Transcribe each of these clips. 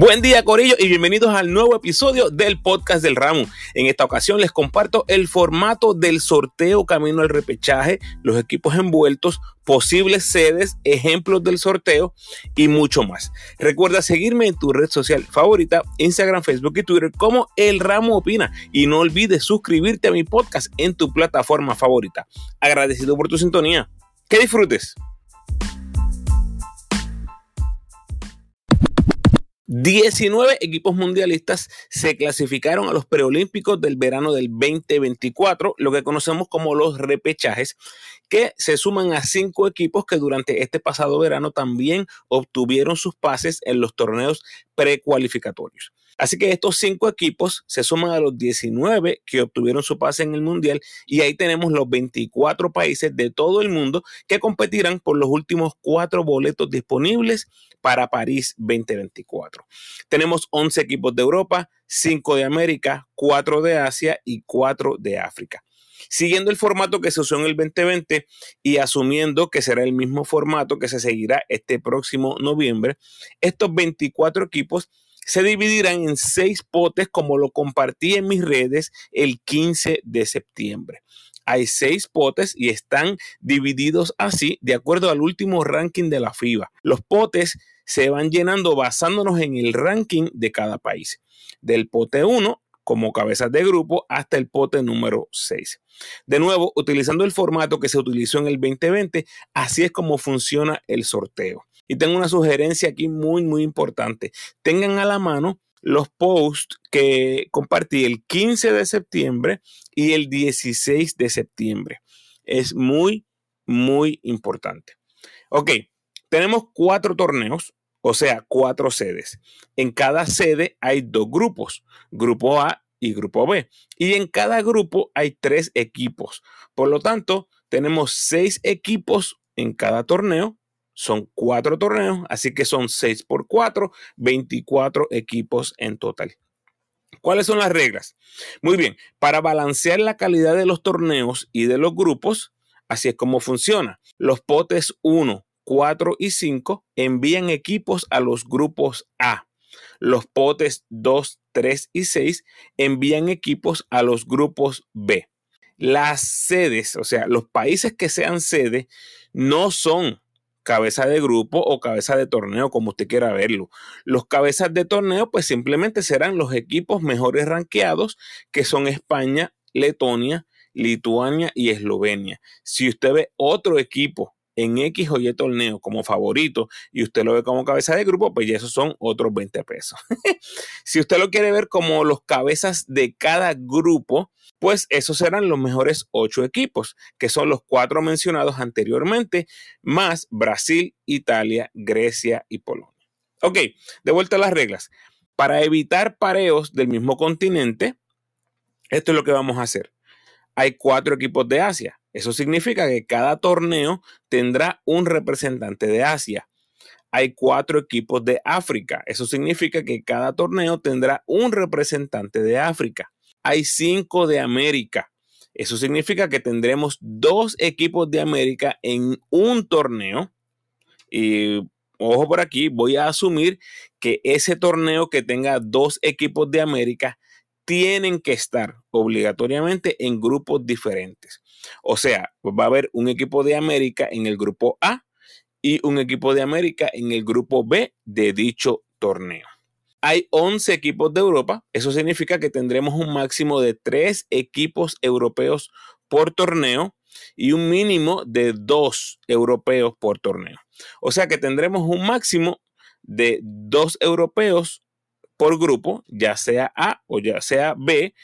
Buen día Corillo y bienvenidos al nuevo episodio del podcast del ramo. En esta ocasión les comparto el formato del sorteo camino al repechaje, los equipos envueltos, posibles sedes, ejemplos del sorteo y mucho más. Recuerda seguirme en tu red social favorita, Instagram, Facebook y Twitter como El Ramo Opina y no olvides suscribirte a mi podcast en tu plataforma favorita. Agradecido por tu sintonía. Que disfrutes. 19 equipos mundialistas se clasificaron a los preolímpicos del verano del 2024, lo que conocemos como los repechajes, que se suman a cinco equipos que durante este pasado verano también obtuvieron sus pases en los torneos precualificatorios. Así que estos cinco equipos se suman a los 19 que obtuvieron su pase en el Mundial y ahí tenemos los 24 países de todo el mundo que competirán por los últimos cuatro boletos disponibles para París 2024. Tenemos 11 equipos de Europa, 5 de América, 4 de Asia y 4 de África. Siguiendo el formato que se usó en el 2020 y asumiendo que será el mismo formato que se seguirá este próximo noviembre, estos 24 equipos se dividirán en seis potes como lo compartí en mis redes el 15 de septiembre. Hay seis potes y están divididos así de acuerdo al último ranking de la FIBA. Los potes se van llenando basándonos en el ranking de cada país. Del pote 1 como cabezas de grupo hasta el pote número 6. De nuevo, utilizando el formato que se utilizó en el 2020, así es como funciona el sorteo. Y tengo una sugerencia aquí muy, muy importante. Tengan a la mano los posts que compartí el 15 de septiembre y el 16 de septiembre. Es muy, muy importante. Ok, tenemos cuatro torneos, o sea, cuatro sedes. En cada sede hay dos grupos, grupo A y grupo B. Y en cada grupo hay tres equipos. Por lo tanto, tenemos seis equipos en cada torneo son cuatro torneos, así que son 6 por 4, 24 equipos en total. ¿Cuáles son las reglas? Muy bien, para balancear la calidad de los torneos y de los grupos, así es como funciona. Los potes 1, 4 y 5 envían equipos a los grupos A. Los potes 2, 3 y 6 envían equipos a los grupos B. Las sedes, o sea, los países que sean sede, no son cabeza de grupo o cabeza de torneo, como usted quiera verlo. Los cabezas de torneo, pues simplemente serán los equipos mejores ranqueados, que son España, Letonia, Lituania y Eslovenia. Si usted ve otro equipo en X o Y torneo como favorito y usted lo ve como cabeza de grupo, pues ya esos son otros 20 pesos. si usted lo quiere ver como los cabezas de cada grupo, pues esos serán los mejores ocho equipos, que son los cuatro mencionados anteriormente, más Brasil, Italia, Grecia y Polonia. Ok, de vuelta a las reglas. Para evitar pareos del mismo continente, esto es lo que vamos a hacer. Hay cuatro equipos de Asia. Eso significa que cada torneo tendrá un representante de Asia. Hay cuatro equipos de África. Eso significa que cada torneo tendrá un representante de África hay cinco de América. Eso significa que tendremos dos equipos de América en un torneo. Y ojo por aquí, voy a asumir que ese torneo que tenga dos equipos de América tienen que estar obligatoriamente en grupos diferentes. O sea, va a haber un equipo de América en el grupo A y un equipo de América en el grupo B de dicho torneo. Hay 11 equipos de Europa. Eso significa que tendremos un máximo de 3 equipos europeos por torneo y un mínimo de 2 europeos por torneo. O sea que tendremos un máximo de 2 europeos por grupo, ya sea A o ya sea B,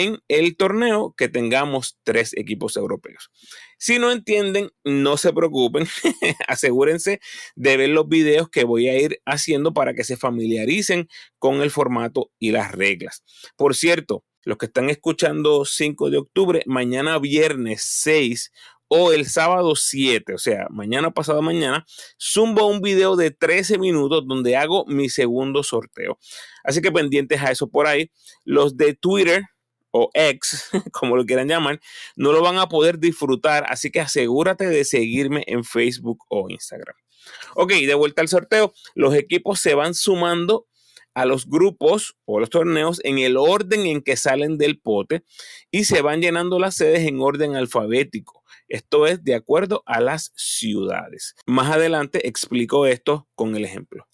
en el torneo que tengamos tres equipos europeos. Si no entienden, no se preocupen, asegúrense de ver los videos que voy a ir haciendo para que se familiaricen con el formato y las reglas. Por cierto, los que están escuchando 5 de octubre, mañana viernes 6 o el sábado 7, o sea, mañana pasado mañana, zumbo un video de 13 minutos donde hago mi segundo sorteo. Así que pendientes a eso por ahí. Los de Twitter o X, como lo quieran llamar, no lo van a poder disfrutar. Así que asegúrate de seguirme en Facebook o Instagram. Ok, de vuelta al sorteo, los equipos se van sumando a los grupos o los torneos en el orden en que salen del pote y se van llenando las sedes en orden alfabético. Esto es de acuerdo a las ciudades. Más adelante explico esto con el ejemplo.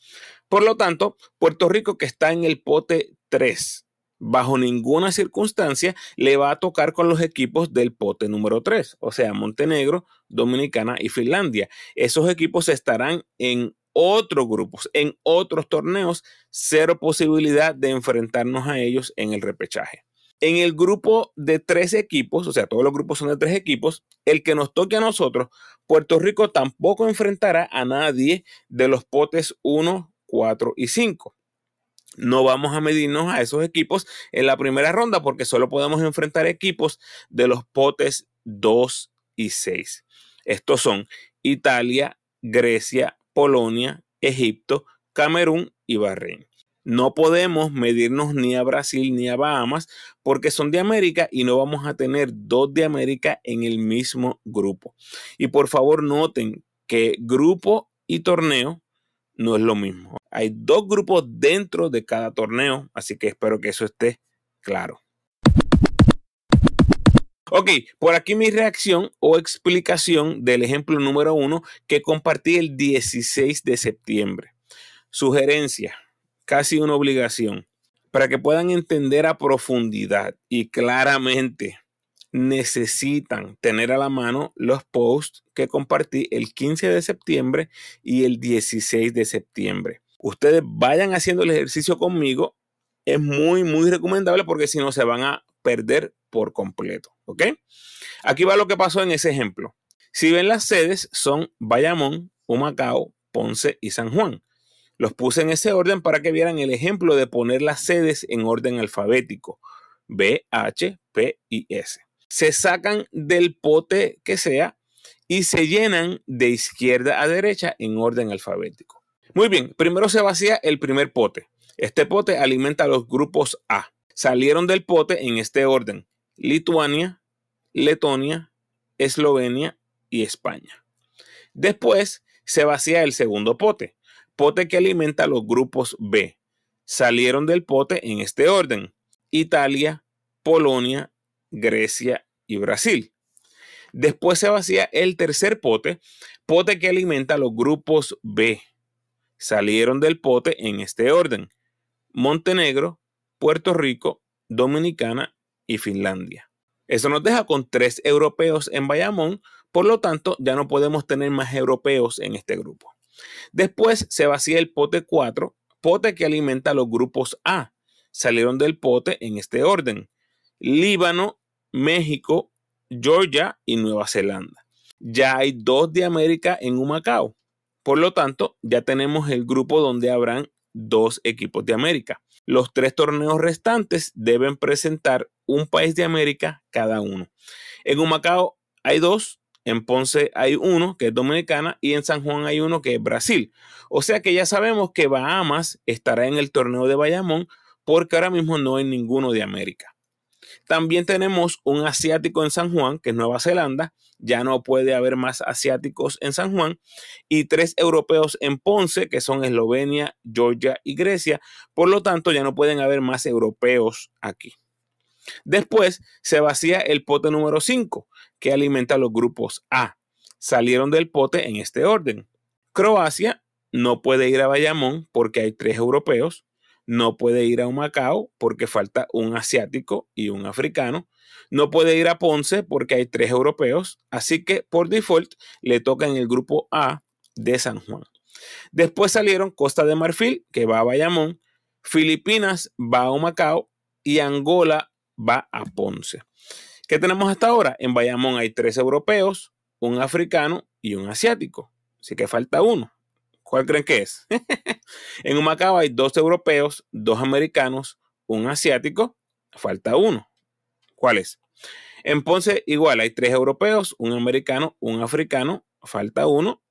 Por lo tanto, Puerto Rico que está en el pote 3, bajo ninguna circunstancia le va a tocar con los equipos del pote número 3, o sea, Montenegro, Dominicana y Finlandia. Esos equipos estarán en otros grupos, en otros torneos, cero posibilidad de enfrentarnos a ellos en el repechaje. En el grupo de tres equipos, o sea, todos los grupos son de tres equipos, el que nos toque a nosotros, Puerto Rico tampoco enfrentará a nadie de los potes 1, 4 y 5. No vamos a medirnos a esos equipos en la primera ronda porque solo podemos enfrentar equipos de los potes 2 y 6. Estos son Italia, Grecia, Polonia, Egipto, Camerún y Bahrein. No podemos medirnos ni a Brasil ni a Bahamas porque son de América y no vamos a tener dos de América en el mismo grupo. Y por favor noten que grupo y torneo no es lo mismo. Hay dos grupos dentro de cada torneo, así que espero que eso esté claro. Ok, por aquí mi reacción o explicación del ejemplo número uno que compartí el 16 de septiembre. Sugerencia casi una obligación, para que puedan entender a profundidad y claramente necesitan tener a la mano los posts que compartí el 15 de septiembre y el 16 de septiembre. Ustedes vayan haciendo el ejercicio conmigo. Es muy, muy recomendable porque si no se van a perder por completo. ¿Ok? Aquí va lo que pasó en ese ejemplo. Si ven las sedes son Bayamón, Humacao, Ponce y San Juan. Los puse en ese orden para que vieran el ejemplo de poner las sedes en orden alfabético. B, H, P y S. Se sacan del pote que sea y se llenan de izquierda a derecha en orden alfabético. Muy bien, primero se vacía el primer pote. Este pote alimenta a los grupos A. Salieron del pote en este orden. Lituania, Letonia, Eslovenia y España. Después se vacía el segundo pote pote que alimenta los grupos B. Salieron del pote en este orden. Italia, Polonia, Grecia y Brasil. Después se vacía el tercer pote, pote que alimenta los grupos B. Salieron del pote en este orden. Montenegro, Puerto Rico, Dominicana y Finlandia. Eso nos deja con tres europeos en Bayamón, por lo tanto ya no podemos tener más europeos en este grupo. Después se vacía el pote 4, pote que alimenta los grupos A. Salieron del pote en este orden. Líbano, México, Georgia y Nueva Zelanda. Ya hay dos de América en Humacao. Por lo tanto, ya tenemos el grupo donde habrán dos equipos de América. Los tres torneos restantes deben presentar un país de América cada uno. En Humacao hay dos, en Ponce hay uno que es Dominicana y en San Juan hay uno que es Brasil. O sea que ya sabemos que Bahamas estará en el torneo de Bayamón porque ahora mismo no hay ninguno de América. También tenemos un asiático en San Juan, que es Nueva Zelanda. Ya no puede haber más asiáticos en San Juan. Y tres europeos en Ponce, que son Eslovenia, Georgia y Grecia. Por lo tanto, ya no pueden haber más europeos aquí. Después se vacía el pote número 5, que alimenta los grupos A. Salieron del pote en este orden. Croacia no puede ir a Bayamón porque hay tres europeos. No puede ir a Humacao porque falta un asiático y un africano. No puede ir a Ponce porque hay tres europeos. Así que por default le toca en el grupo A de San Juan. Después salieron Costa de Marfil, que va a Bayamón. Filipinas va a Humacao y Angola va a Ponce. ¿Qué tenemos hasta ahora? En Bayamón hay tres europeos, un africano y un asiático. Así que falta uno. ¿Cuál creen que es? en Humacao hay dos europeos, dos americanos, un asiático. Falta uno. ¿Cuál es? En Ponce igual hay tres europeos, un americano, un africano. Falta uno.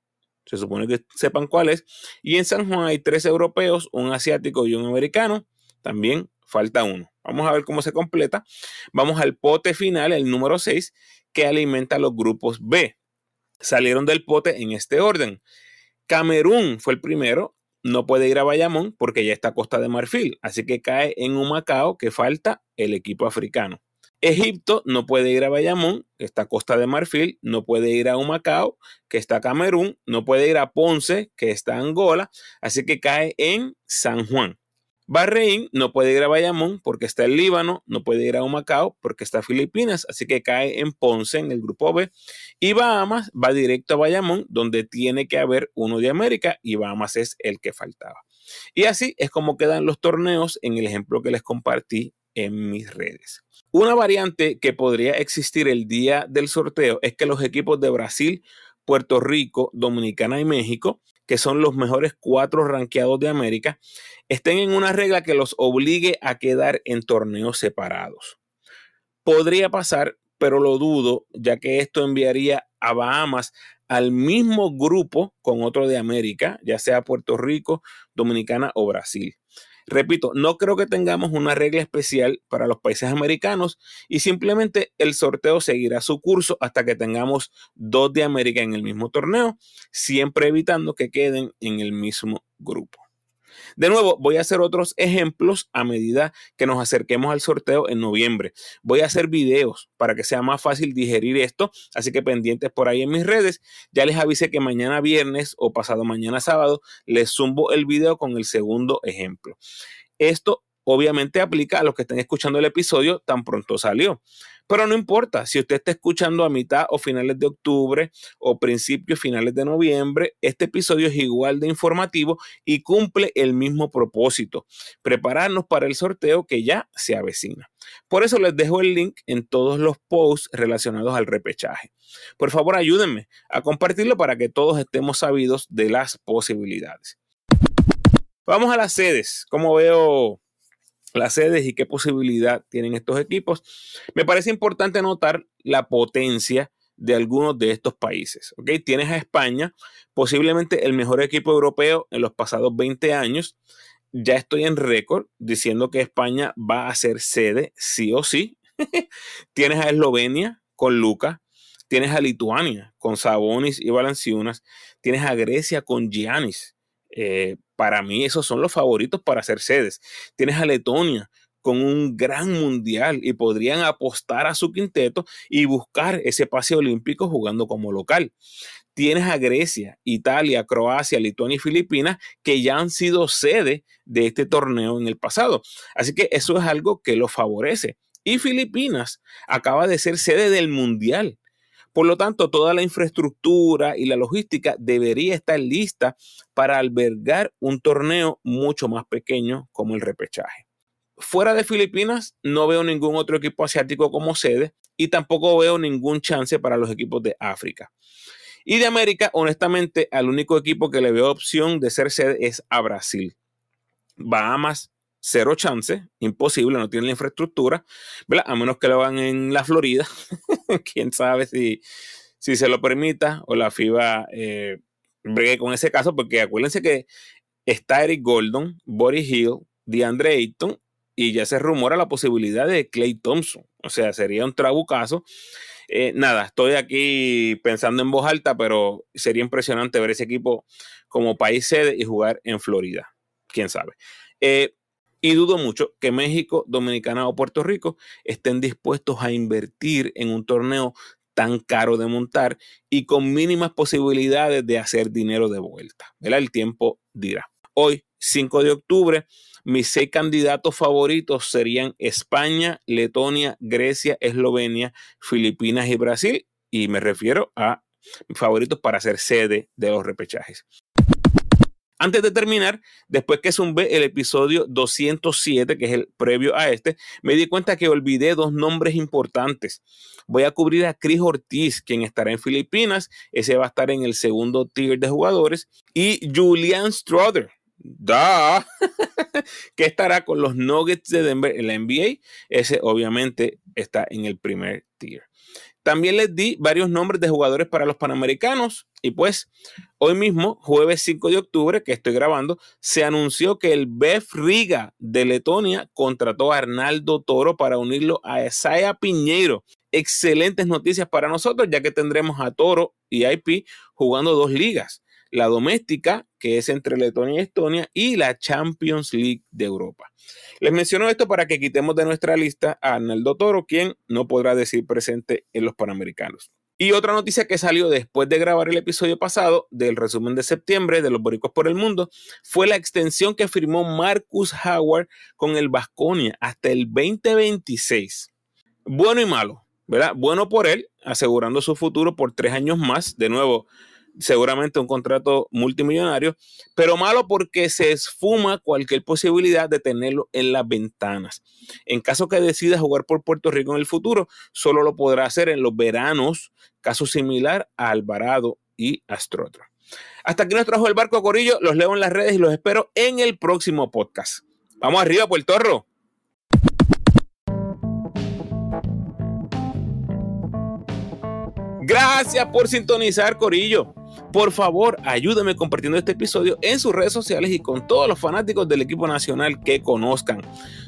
Se supone que sepan cuál es. Y en San Juan hay tres europeos, un asiático y un americano. También falta uno. Vamos a ver cómo se completa. Vamos al pote final, el número 6, que alimenta los grupos B. Salieron del pote en este orden. Camerún fue el primero, no puede ir a Bayamón porque ya está Costa de Marfil, así que cae en un que falta el equipo africano. Egipto no puede ir a Bayamón, que está Costa de Marfil, no puede ir a Humacao, que está Camerún, no puede ir a Ponce, que está Angola, así que cae en San Juan. Bahrein no puede ir a Bayamón porque está el Líbano, no puede ir a Humacao porque está Filipinas, así que cae en Ponce en el grupo B. Y Bahamas va directo a Bayamón, donde tiene que haber uno de América y Bahamas es el que faltaba. Y así es como quedan los torneos en el ejemplo que les compartí en mis redes. Una variante que podría existir el día del sorteo es que los equipos de Brasil, Puerto Rico, Dominicana y México, que son los mejores cuatro ranqueados de América, estén en una regla que los obligue a quedar en torneos separados. Podría pasar, pero lo dudo, ya que esto enviaría a Bahamas al mismo grupo con otro de América, ya sea Puerto Rico, Dominicana o Brasil. Repito, no creo que tengamos una regla especial para los países americanos y simplemente el sorteo seguirá su curso hasta que tengamos dos de América en el mismo torneo, siempre evitando que queden en el mismo grupo. De nuevo, voy a hacer otros ejemplos a medida que nos acerquemos al sorteo en noviembre. Voy a hacer videos para que sea más fácil digerir esto, así que pendientes por ahí en mis redes. Ya les avisé que mañana viernes o pasado mañana sábado les zumbo el video con el segundo ejemplo. Esto obviamente aplica a los que estén escuchando el episodio tan pronto salió. Pero no importa, si usted está escuchando a mitad o finales de octubre o principios finales de noviembre, este episodio es igual de informativo y cumple el mismo propósito, prepararnos para el sorteo que ya se avecina. Por eso les dejo el link en todos los posts relacionados al repechaje. Por favor, ayúdenme a compartirlo para que todos estemos sabidos de las posibilidades. Vamos a las sedes. Como veo las sedes y qué posibilidad tienen estos equipos, me parece importante notar la potencia de algunos de estos países. ¿okay? Tienes a España, posiblemente el mejor equipo europeo en los pasados 20 años. Ya estoy en récord diciendo que España va a ser sede sí o sí. Tienes a Eslovenia con Luca. Tienes a Lituania con Sabonis y Valanciunas. Tienes a Grecia con Giannis. Eh, para mí esos son los favoritos para ser sedes. Tienes a Letonia con un gran mundial y podrían apostar a su quinteto y buscar ese pase olímpico jugando como local. Tienes a Grecia, Italia, Croacia, Lituania y Filipinas que ya han sido sede de este torneo en el pasado. Así que eso es algo que lo favorece. Y Filipinas acaba de ser sede del mundial por lo tanto, toda la infraestructura y la logística debería estar lista para albergar un torneo mucho más pequeño como el repechaje. Fuera de Filipinas, no veo ningún otro equipo asiático como sede y tampoco veo ningún chance para los equipos de África. Y de América, honestamente, al único equipo que le veo opción de ser sede es a Brasil. Bahamas cero chance, imposible, no tiene la infraestructura, ¿verdad? A menos que lo hagan en la Florida, quién sabe si, si se lo permita o la FIBA eh, con ese caso, porque acuérdense que está Eric Gordon, Boris Hill, DeAndre Ayton y ya se rumora la posibilidad de Clay Thompson, o sea, sería un trabucazo. Eh, nada, estoy aquí pensando en voz alta, pero sería impresionante ver ese equipo como país sede y jugar en Florida. Quién sabe. Eh, y dudo mucho que México, Dominicana o Puerto Rico estén dispuestos a invertir en un torneo tan caro de montar y con mínimas posibilidades de hacer dinero de vuelta. El tiempo dirá. Hoy, 5 de octubre, mis seis candidatos favoritos serían España, Letonia, Grecia, Eslovenia, Filipinas y Brasil. Y me refiero a favoritos para ser sede de los repechajes. Antes de terminar, después que zumbé el episodio 207, que es el previo a este, me di cuenta que olvidé dos nombres importantes. Voy a cubrir a Chris Ortiz, quien estará en Filipinas. Ese va a estar en el segundo tier de jugadores. Y Julian Strother, da, que estará con los Nuggets de Denver en la NBA. Ese obviamente está en el primer tier. También les di varios nombres de jugadores para los Panamericanos y pues hoy mismo, jueves 5 de octubre, que estoy grabando, se anunció que el BEF Riga de Letonia contrató a Arnaldo Toro para unirlo a Esaya Piñeiro. Excelentes noticias para nosotros, ya que tendremos a Toro y IP jugando dos ligas, la doméstica que es entre Letonia y Estonia, y la Champions League de Europa. Les menciono esto para que quitemos de nuestra lista a Arnaldo Toro, quien no podrá decir presente en los Panamericanos. Y otra noticia que salió después de grabar el episodio pasado del resumen de septiembre de los boricos por el mundo fue la extensión que firmó Marcus Howard con el Vasconia hasta el 2026. Bueno y malo, ¿verdad? Bueno por él, asegurando su futuro por tres años más. De nuevo, seguramente un contrato multimillonario, pero malo porque se esfuma cualquier posibilidad de tenerlo en las ventanas. En caso que decida jugar por Puerto Rico en el futuro, solo lo podrá hacer en los veranos, caso similar a Alvarado y Astrotra. Hasta aquí nos trajo el barco Corillo, los leo en las redes y los espero en el próximo podcast. Vamos arriba, Puerto Rico. Gracias por sintonizar, Corillo. Por favor, ayúdeme compartiendo este episodio en sus redes sociales y con todos los fanáticos del equipo nacional que conozcan.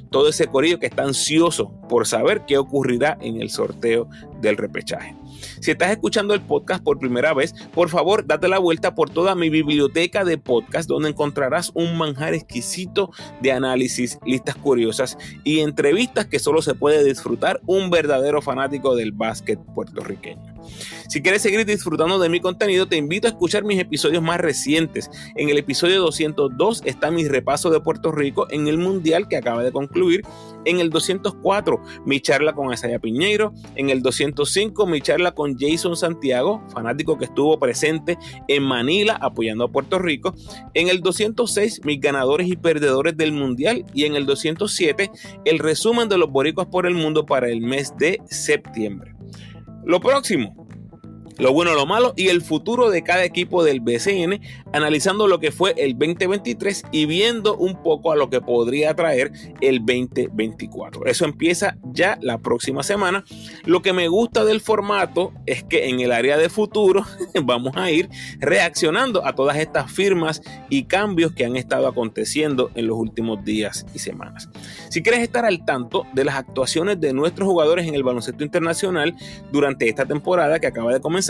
Todo ese corillo que está ansioso por saber qué ocurrirá en el sorteo del repechaje. Si estás escuchando el podcast por primera vez, por favor, date la vuelta por toda mi biblioteca de podcast donde encontrarás un manjar exquisito de análisis, listas curiosas y entrevistas que solo se puede disfrutar un verdadero fanático del básquet puertorriqueño. Si quieres seguir disfrutando de mi contenido, te invito a escuchar mis episodios más recientes. En el episodio 202 está mi repaso de Puerto Rico en el Mundial que acaba de concluir. En el 204, mi charla con Asaya Piñeiro. En el 205, mi charla con Jason Santiago, fanático que estuvo presente en Manila apoyando a Puerto Rico. En el 206, mis ganadores y perdedores del Mundial. Y en el 207, el resumen de los boricuas por el mundo para el mes de septiembre. Lo próximo, lo bueno, lo malo y el futuro de cada equipo del BCN, analizando lo que fue el 2023 y viendo un poco a lo que podría traer el 2024. Eso empieza ya la próxima semana. Lo que me gusta del formato es que en el área de futuro vamos a ir reaccionando a todas estas firmas y cambios que han estado aconteciendo en los últimos días y semanas. Si quieres estar al tanto de las actuaciones de nuestros jugadores en el baloncesto internacional durante esta temporada que acaba de comenzar,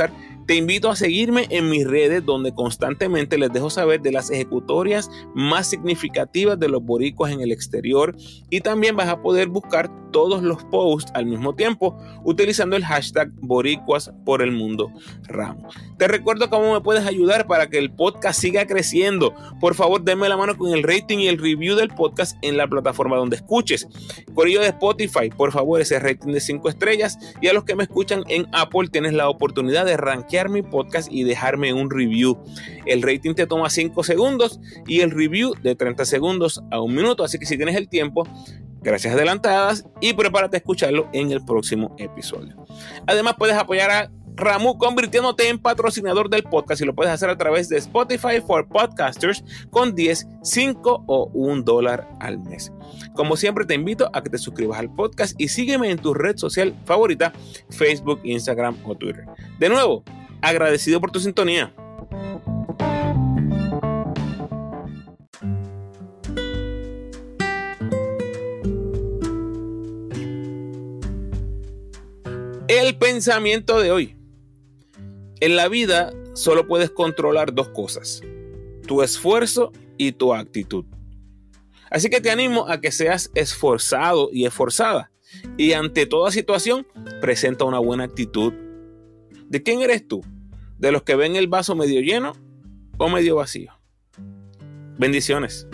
te invito a seguirme en mis redes donde constantemente les dejo saber de las ejecutorias más significativas de los boricuas en el exterior y también vas a poder buscar todos los posts al mismo tiempo utilizando el hashtag boricuas por el mundo ramo. Te recuerdo cómo me puedes ayudar para que el podcast siga creciendo. Por favor, denme la mano con el rating y el review del podcast en la plataforma donde escuches. Corillo de Spotify, por favor, ese rating de 5 estrellas y a los que me escuchan en Apple tienes la oportunidad de rankear mi podcast y dejarme un review. El rating te toma 5 segundos y el review de 30 segundos a un minuto, así que si tienes el tiempo, gracias adelantadas y prepárate a escucharlo en el próximo episodio. Además puedes apoyar a Ramu convirtiéndote en patrocinador del podcast y lo puedes hacer a través de Spotify for Podcasters con 10, 5 o 1 dólar al mes. Como siempre te invito a que te suscribas al podcast y sígueme en tu red social favorita, Facebook, Instagram o Twitter. De nuevo, agradecido por tu sintonía. El pensamiento de hoy. En la vida solo puedes controlar dos cosas, tu esfuerzo y tu actitud. Así que te animo a que seas esforzado y esforzada y ante toda situación presenta una buena actitud. ¿De quién eres tú? ¿De los que ven el vaso medio lleno o medio vacío? Bendiciones.